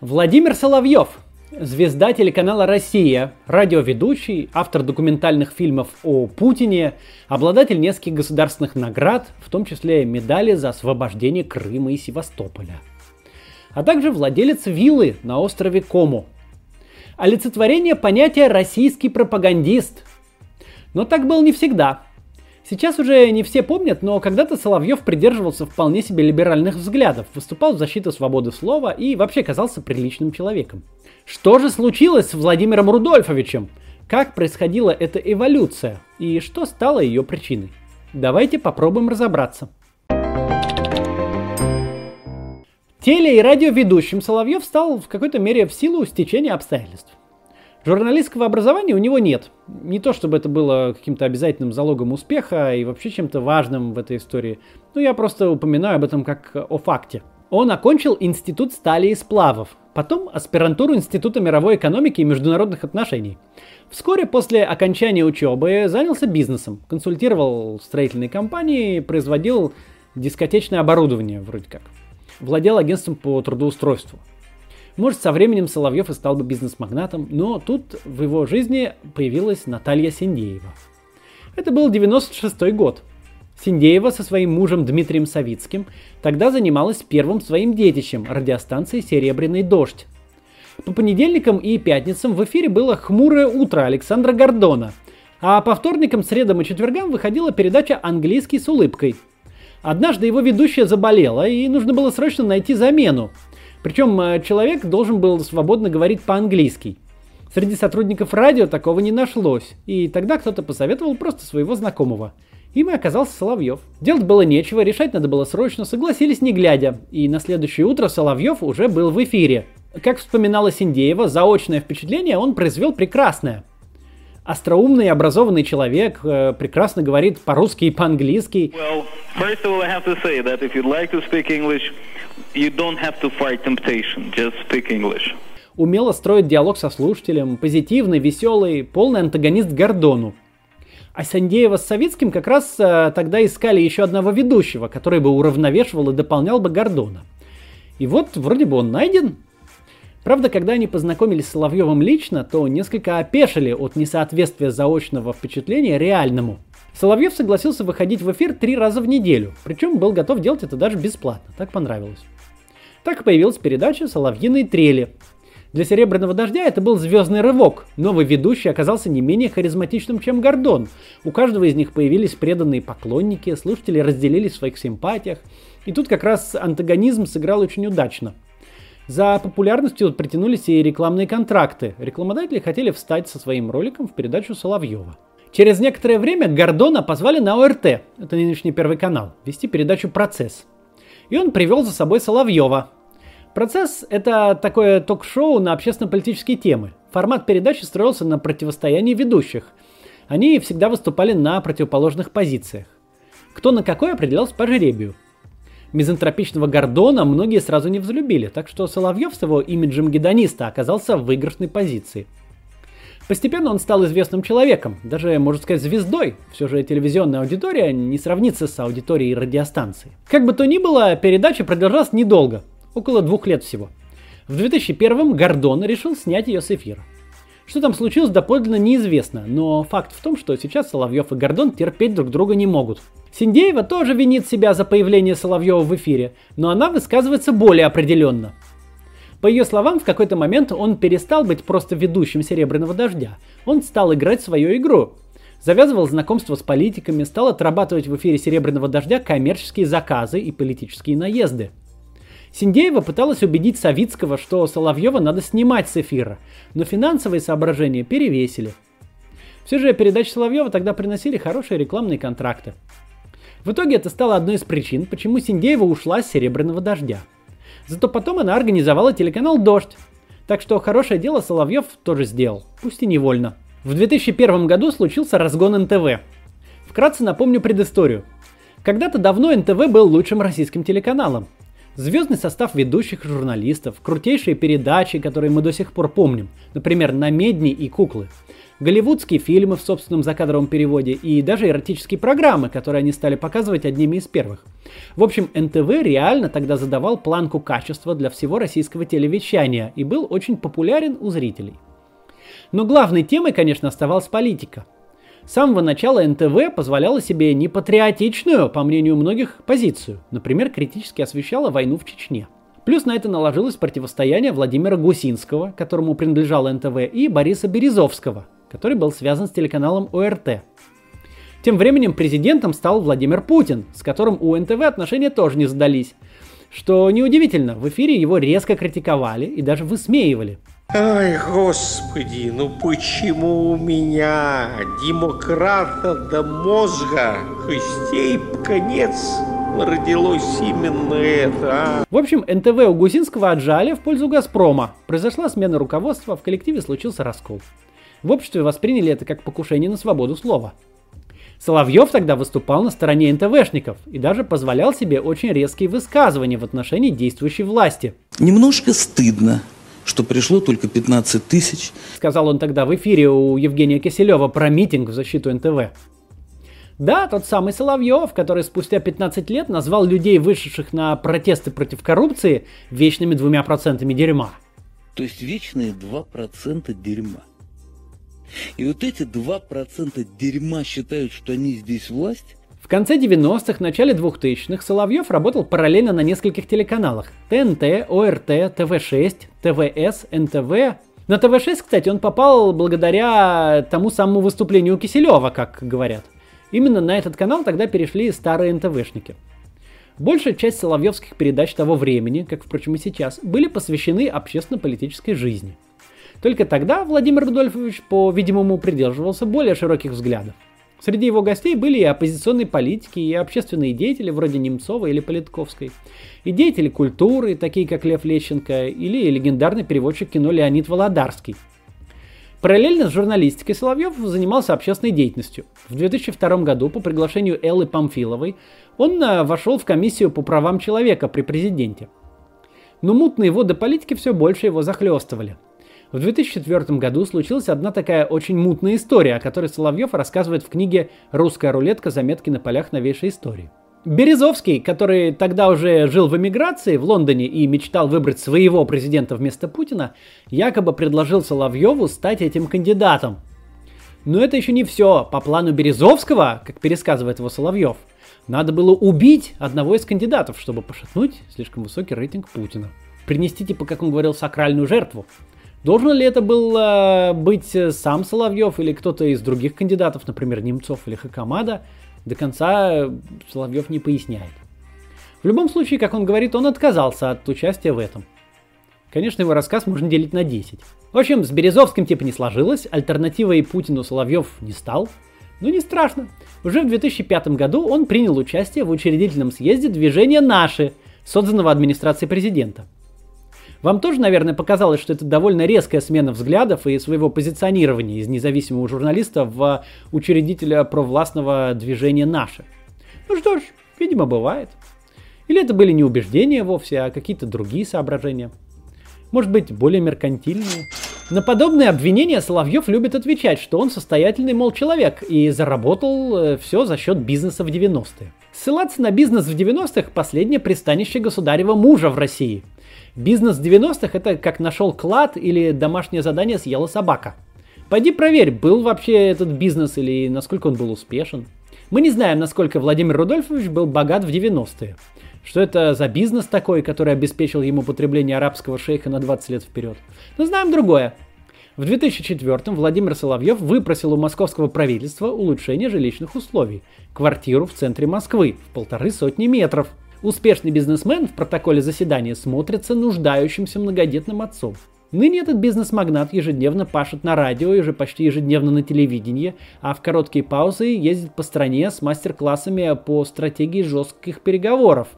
Владимир Соловьев, звезда телеканала «Россия», радиоведущий, автор документальных фильмов о Путине, обладатель нескольких государственных наград, в том числе медали за освобождение Крыма и Севастополя. А также владелец виллы на острове Кому. Олицетворение понятия «российский пропагандист». Но так было не всегда – Сейчас уже не все помнят, но когда-то Соловьев придерживался вполне себе либеральных взглядов, выступал в защиту свободы слова и вообще казался приличным человеком. Что же случилось с Владимиром Рудольфовичем? Как происходила эта эволюция? И что стало ее причиной? Давайте попробуем разобраться. Теле- и радиоведущим Соловьев стал в какой-то мере в силу стечения обстоятельств. Журналистского образования у него нет. Не то чтобы это было каким-то обязательным залогом успеха и вообще чем-то важным в этой истории. Но я просто упоминаю об этом как о факте. Он окончил Институт стали и сплавов, потом аспирантуру Института мировой экономики и международных отношений. Вскоре после окончания учебы занялся бизнесом, консультировал строительные компании, производил дискотечное оборудование вроде как. Владел агентством по трудоустройству. Может, со временем Соловьев и стал бы бизнес-магнатом, но тут в его жизни появилась Наталья Синдеева. Это был 96 год. Синдеева со своим мужем Дмитрием Савицким тогда занималась первым своим детищем радиостанции «Серебряный дождь». По понедельникам и пятницам в эфире было «Хмурое утро» Александра Гордона, а по вторникам, средам и четвергам выходила передача «Английский с улыбкой». Однажды его ведущая заболела, и нужно было срочно найти замену – причем э, человек должен был свободно говорить по-английски. Среди сотрудников радио такого не нашлось, и тогда кто-то посоветовал просто своего знакомого. Им и оказался Соловьев. Делать было нечего, решать надо было срочно, согласились не глядя, и на следующее утро Соловьев уже был в эфире. Как вспоминала Синдеева, заочное впечатление он произвел прекрасное. Остроумный, образованный человек, э, прекрасно говорит по-русски и по-английски. Well, first of all, I have to say that if you'd like to speak English, you don't have to fight temptation, just speak English. Умело строит диалог со слушателем, позитивный, веселый, полный антагонист Гордону. А Сандеева с Савицким как раз а, тогда искали еще одного ведущего, который бы уравновешивал и дополнял бы Гордона. И вот вроде бы он найден. Правда, когда они познакомились с Соловьевым лично, то несколько опешили от несоответствия заочного впечатления реальному – Соловьев согласился выходить в эфир три раза в неделю, причем был готов делать это даже бесплатно, так понравилось. Так появилась передача «Соловьиные трели». Для «Серебряного дождя» это был звездный рывок. Новый ведущий оказался не менее харизматичным, чем Гордон. У каждого из них появились преданные поклонники, слушатели разделились в своих симпатиях. И тут как раз антагонизм сыграл очень удачно. За популярностью притянулись и рекламные контракты. Рекламодатели хотели встать со своим роликом в передачу Соловьева. Через некоторое время Гордона позвали на ОРТ, это нынешний Первый канал, вести передачу «Процесс». И он привел за собой Соловьева. «Процесс» — это такое ток-шоу на общественно-политические темы. Формат передачи строился на противостоянии ведущих. Они всегда выступали на противоположных позициях. Кто на какой определялся по жеребию. Мизантропичного Гордона многие сразу не взлюбили, так что Соловьев с его имиджем гедониста оказался в выигрышной позиции – Постепенно он стал известным человеком, даже, можно сказать, звездой. Все же телевизионная аудитория не сравнится с аудиторией радиостанции. Как бы то ни было, передача продолжалась недолго, около двух лет всего. В 2001 Гордон решил снять ее с эфира. Что там случилось, доподлинно неизвестно, но факт в том, что сейчас Соловьев и Гордон терпеть друг друга не могут. Синдеева тоже винит себя за появление Соловьева в эфире, но она высказывается более определенно. По ее словам, в какой-то момент он перестал быть просто ведущим «Серебряного дождя». Он стал играть свою игру. Завязывал знакомство с политиками, стал отрабатывать в эфире «Серебряного дождя» коммерческие заказы и политические наезды. Синдеева пыталась убедить Савицкого, что Соловьева надо снимать с эфира, но финансовые соображения перевесили. Все же передачи Соловьева тогда приносили хорошие рекламные контракты. В итоге это стало одной из причин, почему Синдеева ушла с «Серебряного дождя». Зато потом она организовала телеканал «Дождь». Так что хорошее дело Соловьев тоже сделал, пусть и невольно. В 2001 году случился разгон НТВ. Вкратце напомню предысторию. Когда-то давно НТВ был лучшим российским телеканалом. Звездный состав ведущих журналистов, крутейшие передачи, которые мы до сих пор помним, например, «На медни» и «Куклы». Голливудские фильмы в собственном закадровом переводе и даже эротические программы, которые они стали показывать одними из первых. В общем, НТВ реально тогда задавал планку качества для всего российского телевещания и был очень популярен у зрителей. Но главной темой, конечно, оставалась политика. С самого начала НТВ позволяла себе непатриотичную, по мнению многих, позицию. Например, критически освещала войну в Чечне. Плюс на это наложилось противостояние Владимира Гусинского, которому принадлежал НТВ, и Бориса Березовского, который был связан с телеканалом ОРТ. Тем временем президентом стал Владимир Путин, с которым у НТВ отношения тоже не задались. Что неудивительно, в эфире его резко критиковали и даже высмеивали. Ай, господи, ну почему у меня, демократа до мозга, костей конец родилось именно это, а? В общем, НТВ у Гусинского отжали в пользу «Газпрома». Произошла смена руководства, в коллективе случился раскол. В обществе восприняли это как покушение на свободу слова. Соловьев тогда выступал на стороне НТВшников и даже позволял себе очень резкие высказывания в отношении действующей власти. Немножко стыдно, что пришло только 15 тысяч. Сказал он тогда в эфире у Евгения Киселева про митинг в защиту НТВ. Да, тот самый Соловьев, который спустя 15 лет назвал людей, вышедших на протесты против коррупции, вечными двумя процентами дерьма. То есть вечные 2% дерьма. И вот эти 2% дерьма считают, что они здесь власть? В конце 90-х, начале 2000-х Соловьев работал параллельно на нескольких телеканалах. ТНТ, ОРТ, ТВ6, ТВС, НТВ. На ТВ6, кстати, он попал благодаря тому самому выступлению Киселева, как говорят. Именно на этот канал тогда перешли старые НТВшники. Большая часть соловьевских передач того времени, как, впрочем, и сейчас, были посвящены общественно-политической жизни – только тогда Владимир Рудольфович, по-видимому, придерживался более широких взглядов. Среди его гостей были и оппозиционные политики, и общественные деятели вроде Немцова или Политковской, и деятели культуры, такие как Лев Лещенко, или легендарный переводчик кино Леонид Володарский. Параллельно с журналистикой Соловьев занимался общественной деятельностью. В 2002 году по приглашению Эллы Памфиловой он э, вошел в комиссию по правам человека при президенте. Но мутные воды политики все больше его захлестывали – в 2004 году случилась одна такая очень мутная история, о которой Соловьев рассказывает в книге «Русская рулетка. Заметки на полях новейшей истории». Березовский, который тогда уже жил в эмиграции в Лондоне и мечтал выбрать своего президента вместо Путина, якобы предложил Соловьеву стать этим кандидатом. Но это еще не все. По плану Березовского, как пересказывает его Соловьев, надо было убить одного из кандидатов, чтобы пошатнуть слишком высокий рейтинг Путина. Принести, типа, как он говорил, сакральную жертву. Должен ли это был э, быть сам Соловьев или кто-то из других кандидатов, например, Немцов или Хакамада, до конца Соловьев не поясняет. В любом случае, как он говорит, он отказался от участия в этом. Конечно, его рассказ можно делить на 10. В общем, с Березовским типа не сложилось, альтернативой Путину Соловьев не стал. Но не страшно. Уже в 2005 году он принял участие в учредительном съезде движения «Наши», созданного администрацией президента – вам тоже, наверное, показалось, что это довольно резкая смена взглядов и своего позиционирования из независимого журналиста в учредителя провластного движения «Наше». Ну что ж, видимо, бывает. Или это были не убеждения вовсе, а какие-то другие соображения. Может быть, более меркантильные. На подобные обвинения Соловьев любит отвечать, что он состоятельный, мол, человек и заработал э, все за счет бизнеса в 90-е. Ссылаться на бизнес в 90-х – последнее пристанище государева мужа в России – Бизнес 90-х это как нашел клад или домашнее задание съела собака. Пойди проверь, был вообще этот бизнес или насколько он был успешен. Мы не знаем, насколько Владимир Рудольфович был богат в 90-е. Что это за бизнес такой, который обеспечил ему потребление арабского шейха на 20 лет вперед. Но знаем другое. В 2004 Владимир Соловьев выпросил у московского правительства улучшение жилищных условий. Квартиру в центре Москвы в полторы сотни метров – Успешный бизнесмен в протоколе заседания смотрится нуждающимся многодетным отцом. Ныне этот бизнес-магнат ежедневно пашет на радио и уже почти ежедневно на телевидении, а в короткие паузы ездит по стране с мастер-классами по стратегии жестких переговоров.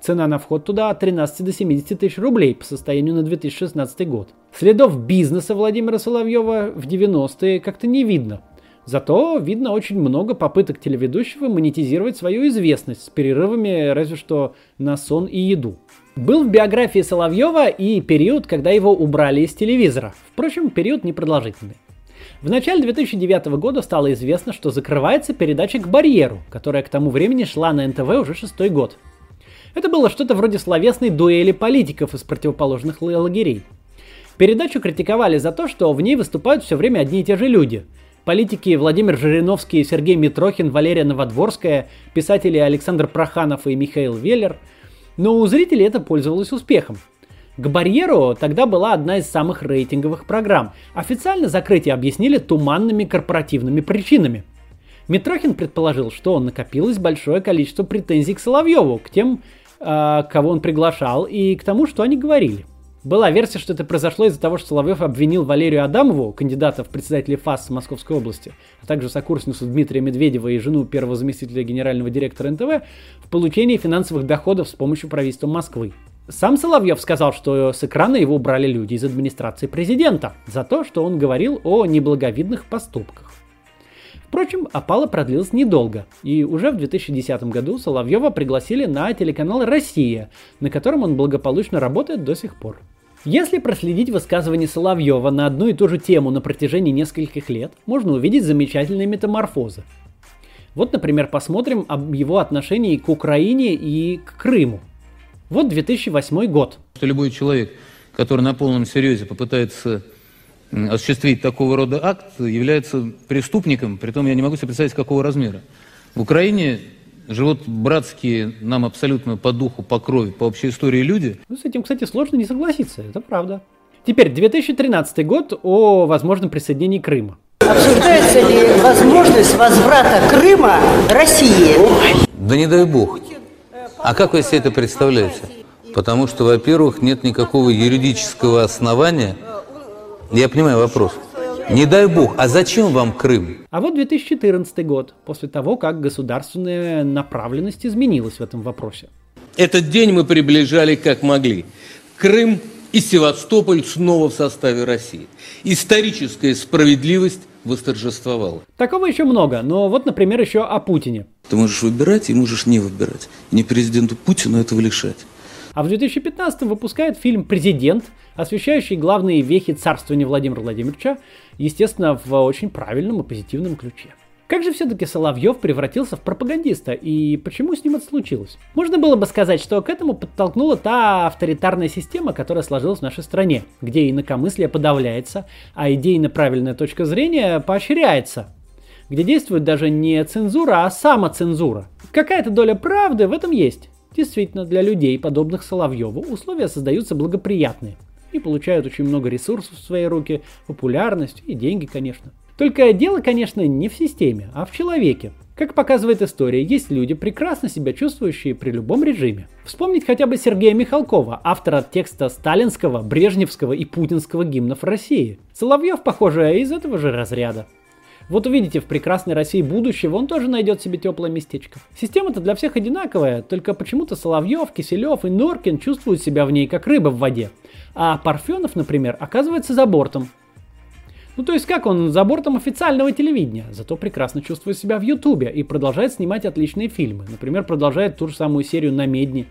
Цена на вход туда от 13 до 70 тысяч рублей по состоянию на 2016 год. Следов бизнеса Владимира Соловьева в 90-е как-то не видно – Зато видно очень много попыток телеведущего монетизировать свою известность с перерывами разве что на сон и еду. Был в биографии Соловьева и период, когда его убрали из телевизора. Впрочем, период непродолжительный. В начале 2009 года стало известно, что закрывается передача «К барьеру», которая к тому времени шла на НТВ уже шестой год. Это было что-то вроде словесной дуэли политиков из противоположных лагерей. Передачу критиковали за то, что в ней выступают все время одни и те же люди. Политики Владимир Жириновский, Сергей Митрохин, Валерия Новодворская, писатели Александр Проханов и Михаил Веллер. Но у зрителей это пользовалось успехом. К барьеру тогда была одна из самых рейтинговых программ. Официально закрытие объяснили туманными корпоративными причинами. Митрохин предположил, что накопилось большое количество претензий к Соловьеву, к тем, э, кого он приглашал, и к тому, что они говорили. Была версия, что это произошло из-за того, что Соловьев обвинил Валерию Адамову, кандидата в председатели ФАС Московской области, а также сокурсницу Дмитрия Медведева и жену первого заместителя генерального директора НТВ в получении финансовых доходов с помощью правительства Москвы. Сам Соловьев сказал, что с экрана его убрали люди из администрации президента за то, что он говорил о неблаговидных поступках. Впрочем, опала продлилась недолго, и уже в 2010 году Соловьева пригласили на телеканал «Россия», на котором он благополучно работает до сих пор. Если проследить высказывания Соловьева на одну и ту же тему на протяжении нескольких лет, можно увидеть замечательные метаморфозы. Вот, например, посмотрим об его отношении к Украине и к Крыму – вот 2008 год. Что любой человек, который на полном серьезе попытается осуществить такого рода акт, является преступником, притом я не могу себе представить, какого размера. В Украине живут братские нам абсолютно по духу, по крови, по общей истории люди. Ну, с этим, кстати, сложно не согласиться, это правда. Теперь 2013 год о возможном присоединении Крыма. Обсуждается ли возможность возврата Крыма России? Да не дай бог. А как вы себе это представляете? Потому что, во-первых, нет никакого юридического основания. Я понимаю вопрос. Не дай бог, а зачем вам Крым? А вот 2014 год, после того, как государственная направленность изменилась в этом вопросе. Этот день мы приближали как могли. Крым и Севастополь снова в составе России. Историческая справедливость восторжествовала. Такого еще много, но вот, например, еще о Путине. Ты можешь выбирать и можешь не выбирать. Не президенту Путину этого лишать. А в 2015 выпускает фильм «Президент», освещающий главные вехи царствования Владимира Владимировича, естественно, в очень правильном и позитивном ключе. Как же все-таки Соловьев превратился в пропагандиста и почему с ним это случилось? Можно было бы сказать, что к этому подтолкнула та авторитарная система, которая сложилась в нашей стране, где инакомыслие подавляется, а идейно правильная точка зрения поощряется где действует даже не цензура, а самоцензура. Какая-то доля правды в этом есть. Действительно, для людей, подобных Соловьеву, условия создаются благоприятные и получают очень много ресурсов в свои руки, популярность и деньги, конечно. Только дело, конечно, не в системе, а в человеке. Как показывает история, есть люди, прекрасно себя чувствующие при любом режиме. Вспомнить хотя бы Сергея Михалкова, автора текста сталинского, брежневского и путинского гимнов России. Соловьев, похоже, из этого же разряда. Вот увидите, в прекрасной России будущего он тоже найдет себе теплое местечко. Система-то для всех одинаковая, только почему-то Соловьев, Киселев и Норкин чувствуют себя в ней как рыба в воде. А Парфенов, например, оказывается за бортом. Ну то есть как он за бортом официального телевидения, зато прекрасно чувствует себя в Ютубе и продолжает снимать отличные фильмы. Например, продолжает ту же самую серию на Медне.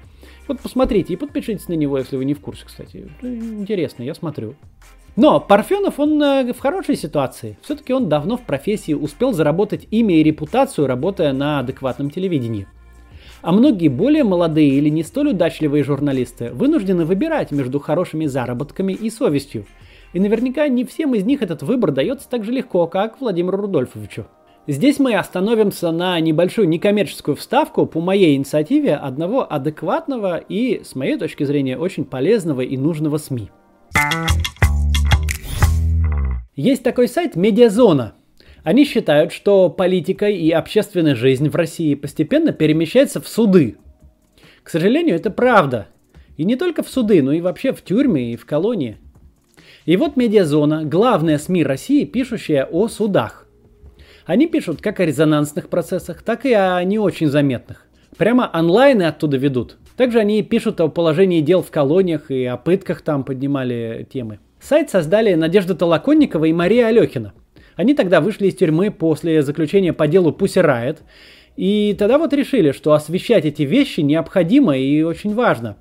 Вот посмотрите и подпишитесь на него, если вы не в курсе, кстати. Интересно, я смотрю. Но Парфенов, он э, в хорошей ситуации. Все-таки он давно в профессии успел заработать имя и репутацию, работая на адекватном телевидении. А многие более молодые или не столь удачливые журналисты вынуждены выбирать между хорошими заработками и совестью. И наверняка не всем из них этот выбор дается так же легко, как Владимиру Рудольфовичу. Здесь мы остановимся на небольшую некоммерческую вставку по моей инициативе одного адекватного и, с моей точки зрения, очень полезного и нужного СМИ. Есть такой сайт Медиазона. Они считают, что политика и общественная жизнь в России постепенно перемещается в суды. К сожалению, это правда. И не только в суды, но и вообще в тюрьмы и в колонии. И вот Медиазона, главная СМИ России, пишущая о судах. Они пишут как о резонансных процессах, так и о не очень заметных. Прямо онлайн и оттуда ведут. Также они пишут о положении дел в колониях и о пытках там поднимали темы. Сайт создали Надежда Толоконникова и Мария Алехина. Они тогда вышли из тюрьмы после заключения по делу Pussy Riot, и тогда вот решили, что освещать эти вещи необходимо и очень важно.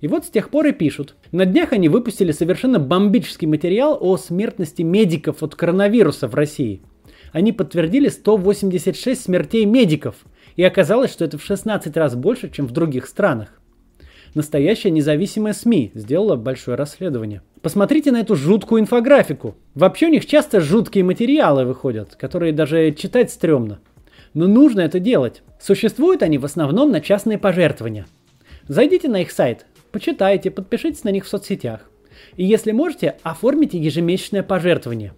И вот с тех пор и пишут. На днях они выпустили совершенно бомбический материал о смертности медиков от коронавируса в России. Они подтвердили 186 смертей медиков. И оказалось, что это в 16 раз больше, чем в других странах. Настоящая независимая СМИ сделала большое расследование. Посмотрите на эту жуткую инфографику. Вообще у них часто жуткие материалы выходят, которые даже читать стрёмно. Но нужно это делать. Существуют они в основном на частные пожертвования. Зайдите на их сайт, почитайте, подпишитесь на них в соцсетях. И если можете, оформите ежемесячное пожертвование.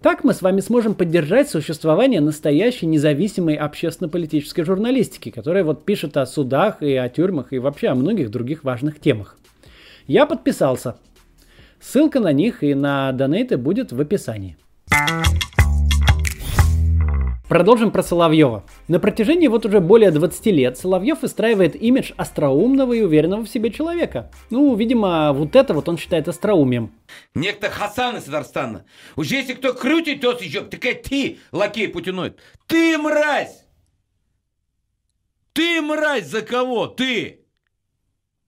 Так мы с вами сможем поддержать существование настоящей независимой общественно-политической журналистики, которая вот пишет о судах и о тюрьмах и вообще о многих других важных темах. Я подписался. Ссылка на них и на донейты будет в описании. Продолжим про Соловьева. На протяжении вот уже более 20 лет Соловьев выстраивает имидж остроумного и уверенного в себе человека. Ну, видимо, вот это вот он считает остроумием. Некто Хасан из Татарстана. Уж если кто крутит, тот еще, такая ты, лакей путиноид. Ты мразь! Ты мразь за кого? Ты!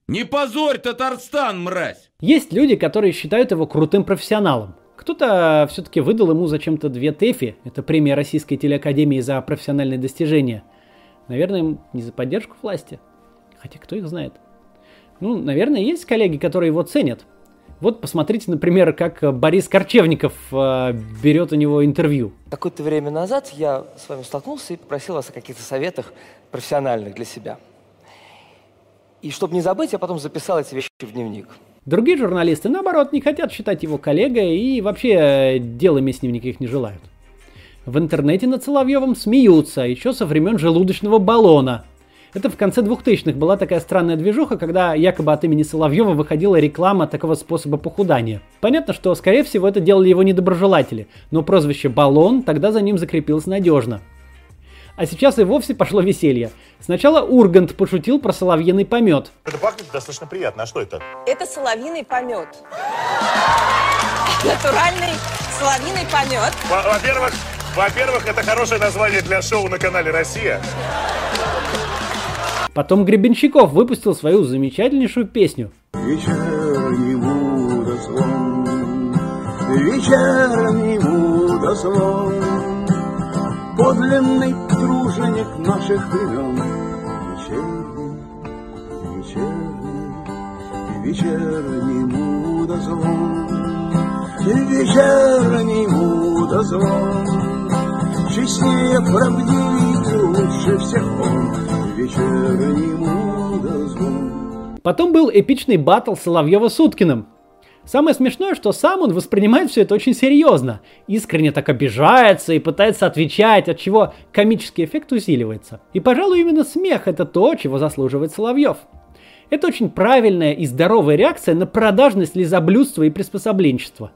Не позорь Татарстан, мразь! Есть люди, которые считают его крутым профессионалом. Кто-то все-таки выдал ему зачем-то две ТЭФИ, это премия Российской телеакадемии за профессиональные достижения. Наверное, не за поддержку власти. Хотя кто их знает. Ну, наверное, есть коллеги, которые его ценят. Вот посмотрите, например, как Борис Корчевников э, берет у него интервью. Какое-то время назад я с вами столкнулся и попросил вас о каких-то советах профессиональных для себя. И чтобы не забыть, я потом записал эти вещи в дневник. Другие журналисты, наоборот, не хотят считать его коллегой и вообще делами с ним никаких не желают. В интернете над Соловьевым смеются, еще со времен желудочного баллона. Это в конце 2000-х была такая странная движуха, когда якобы от имени Соловьева выходила реклама такого способа похудания. Понятно, что, скорее всего, это делали его недоброжелатели, но прозвище «Баллон» тогда за ним закрепилось надежно. А сейчас и вовсе пошло веселье. Сначала Ургант пошутил про соловьиный помет. Это пахнет достаточно приятно. А что это? Это соловьиный помет. Натуральный соловьиный помет. Во-первых, во-первых, это хорошее название для шоу на канале «Россия». Потом Гребенщиков выпустил свою замечательнейшую песню. Вечерний водозвон, вечерний водозвон, подлинный труженик наших времен. Вечерний, вечерний, вечерний мудозвон, вечерний мудозвон, честнее, правдивее и лучше всех он, вечерний мудозвон. Потом был эпичный батл Соловьева с Уткиным. Самое смешное, что сам он воспринимает все это очень серьезно, искренне так обижается и пытается отвечать, от чего комический эффект усиливается. И, пожалуй, именно смех это то, чего заслуживает Соловьев. Это очень правильная и здоровая реакция на продажность лизоблюдства и приспособленчества.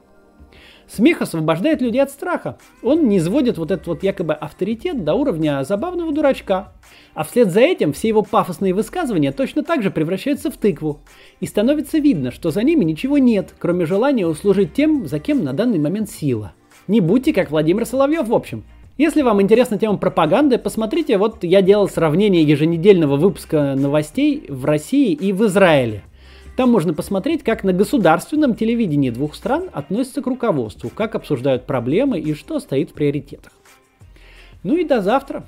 Смех освобождает людей от страха. Он не изводит вот этот вот якобы авторитет до уровня забавного дурачка. А вслед за этим все его пафосные высказывания точно так же превращаются в тыкву. И становится видно, что за ними ничего нет, кроме желания услужить тем, за кем на данный момент сила. Не будьте как Владимир Соловьев в общем. Если вам интересна тема пропаганды, посмотрите, вот я делал сравнение еженедельного выпуска новостей в России и в Израиле – там можно посмотреть, как на государственном телевидении двух стран относятся к руководству, как обсуждают проблемы и что стоит в приоритетах. Ну и до завтра.